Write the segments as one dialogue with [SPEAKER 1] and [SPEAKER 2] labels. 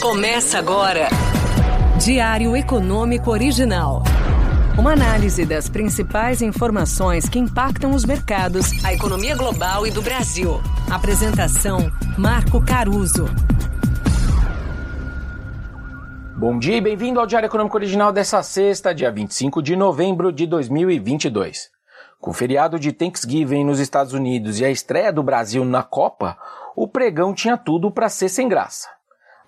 [SPEAKER 1] Começa agora. Diário Econômico Original. Uma análise das principais informações que impactam os mercados, a economia global e do Brasil. Apresentação: Marco Caruso.
[SPEAKER 2] Bom dia e bem-vindo ao Diário Econômico Original dessa sexta, dia 25 de novembro de 2022. Com o feriado de Thanksgiving nos Estados Unidos e a estreia do Brasil na Copa, o pregão tinha tudo para ser sem graça.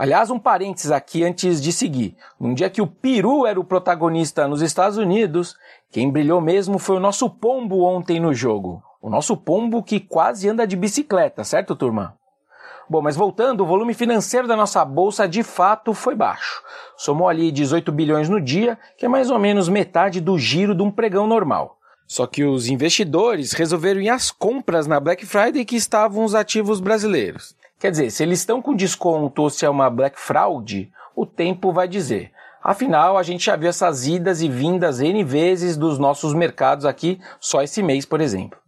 [SPEAKER 2] Aliás, um parênteses aqui antes de seguir. Num dia que o Peru era o protagonista nos Estados Unidos, quem brilhou mesmo foi o nosso pombo ontem no jogo. O nosso pombo que quase anda de bicicleta, certo, turma? Bom, mas voltando, o volume financeiro da nossa bolsa de fato foi baixo. Somou ali 18 bilhões no dia, que é mais ou menos metade do giro de um pregão normal. Só que os investidores resolveram ir às compras na Black Friday que estavam os ativos brasileiros. Quer dizer, se eles estão com desconto ou se é uma Black Fraud, o tempo vai dizer. Afinal, a gente já viu essas idas e vindas N vezes dos nossos mercados aqui, só esse mês, por exemplo.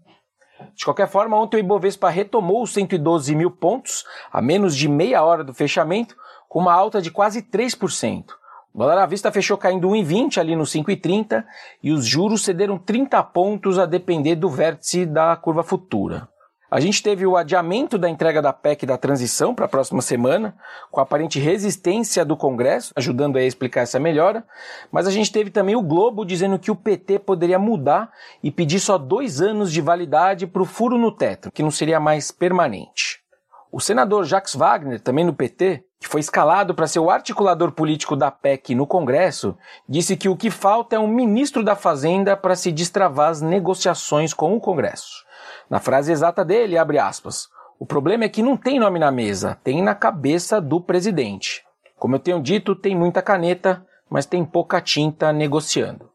[SPEAKER 2] De qualquer forma, ontem o Ibovespa retomou os 112 mil pontos, a menos de meia hora do fechamento, com uma alta de quase 3%. O dólar à vista fechou caindo 1,20 ali no 5,30 e os juros cederam 30 pontos a depender do vértice da curva futura. A gente teve o adiamento da entrega da PEC da transição para a próxima semana, com a aparente resistência do Congresso, ajudando a explicar essa melhora, mas a gente teve também o Globo dizendo que o PT poderia mudar e pedir só dois anos de validade para o furo no teto, que não seria mais permanente. O senador Jacques Wagner, também no PT, que foi escalado para ser o articulador político da PEC no Congresso, disse que o que falta é um ministro da Fazenda para se destravar as negociações com o Congresso. Na frase exata dele, abre aspas, o problema é que não tem nome na mesa, tem na cabeça do presidente. Como eu tenho dito, tem muita caneta, mas tem pouca tinta negociando.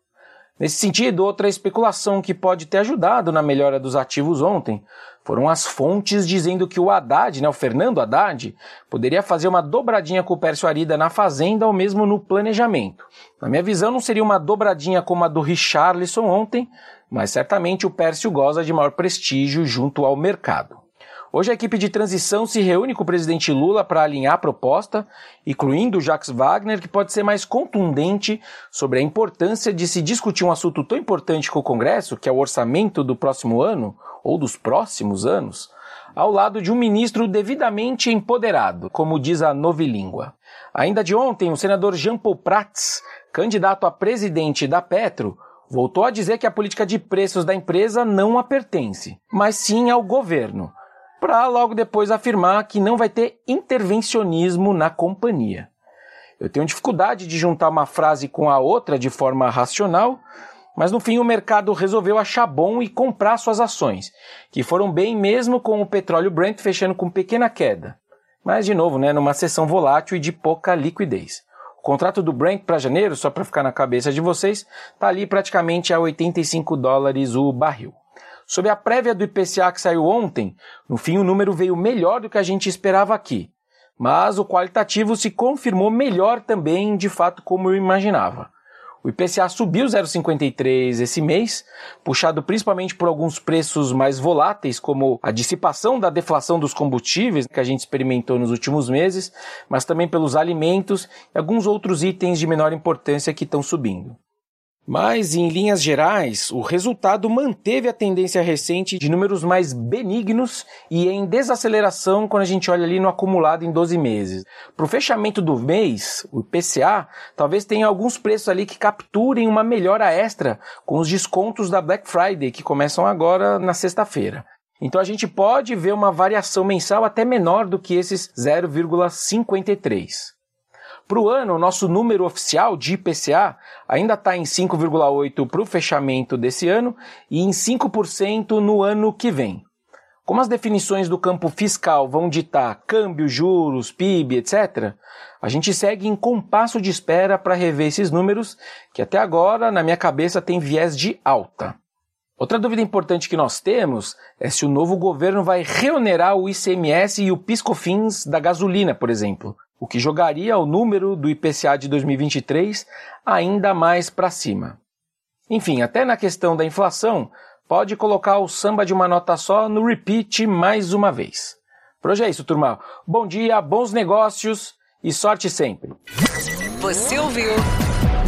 [SPEAKER 2] Nesse sentido, outra especulação que pode ter ajudado na melhora dos ativos ontem foram as fontes dizendo que o Haddad, né, o Fernando Haddad, poderia fazer uma dobradinha com o Pércio Arida na Fazenda ou mesmo no planejamento. Na minha visão, não seria uma dobradinha como a do Richarlison ontem, mas certamente o Pércio goza de maior prestígio junto ao mercado. Hoje a equipe de transição se reúne com o presidente Lula para alinhar a proposta, incluindo o Jacques Wagner, que pode ser mais contundente sobre a importância de se discutir um assunto tão importante com o Congresso, que é o orçamento do próximo ano, ou dos próximos anos, ao lado de um ministro devidamente empoderado, como diz a novilíngua. Ainda de ontem, o senador Jean Paul Prats, candidato a presidente da Petro, voltou a dizer que a política de preços da empresa não a pertence, mas sim ao governo, para logo depois afirmar que não vai ter intervencionismo na companhia. Eu tenho dificuldade de juntar uma frase com a outra de forma racional, mas no fim o mercado resolveu achar bom e comprar suas ações, que foram bem mesmo com o petróleo Brent fechando com pequena queda. Mas de novo, né, numa sessão volátil e de pouca liquidez contrato do Brent para janeiro, só para ficar na cabeça de vocês, está ali praticamente a 85 dólares o barril. Sob a prévia do IPCA que saiu ontem, no fim o número veio melhor do que a gente esperava aqui. Mas o qualitativo se confirmou melhor também, de fato, como eu imaginava. O IPCA subiu 0,53 esse mês, puxado principalmente por alguns preços mais voláteis, como a dissipação da deflação dos combustíveis que a gente experimentou nos últimos meses, mas também pelos alimentos e alguns outros itens de menor importância que estão subindo. Mas, em linhas gerais, o resultado manteve a tendência recente de números mais benignos e em desaceleração quando a gente olha ali no acumulado em 12 meses. Para o fechamento do mês, o IPCA, talvez tenha alguns preços ali que capturem uma melhora extra com os descontos da Black Friday, que começam agora na sexta-feira. Então a gente pode ver uma variação mensal até menor do que esses 0,53. Para o ano, o nosso número oficial de IPCA ainda está em 5,8% para o fechamento desse ano e em 5% no ano que vem. Como as definições do campo fiscal vão ditar câmbio, juros, PIB, etc., a gente segue em compasso de espera para rever esses números, que até agora, na minha cabeça, tem viés de alta. Outra dúvida importante que nós temos é se o novo governo vai reonerar o ICMS e o PiscoFins da gasolina, por exemplo o que jogaria o número do IPCA de 2023 ainda mais para cima. Enfim, até na questão da inflação, pode colocar o samba de uma nota só no repeat mais uma vez. Por hoje é isso, turma. Bom dia, bons negócios e sorte sempre.
[SPEAKER 1] Você ouviu?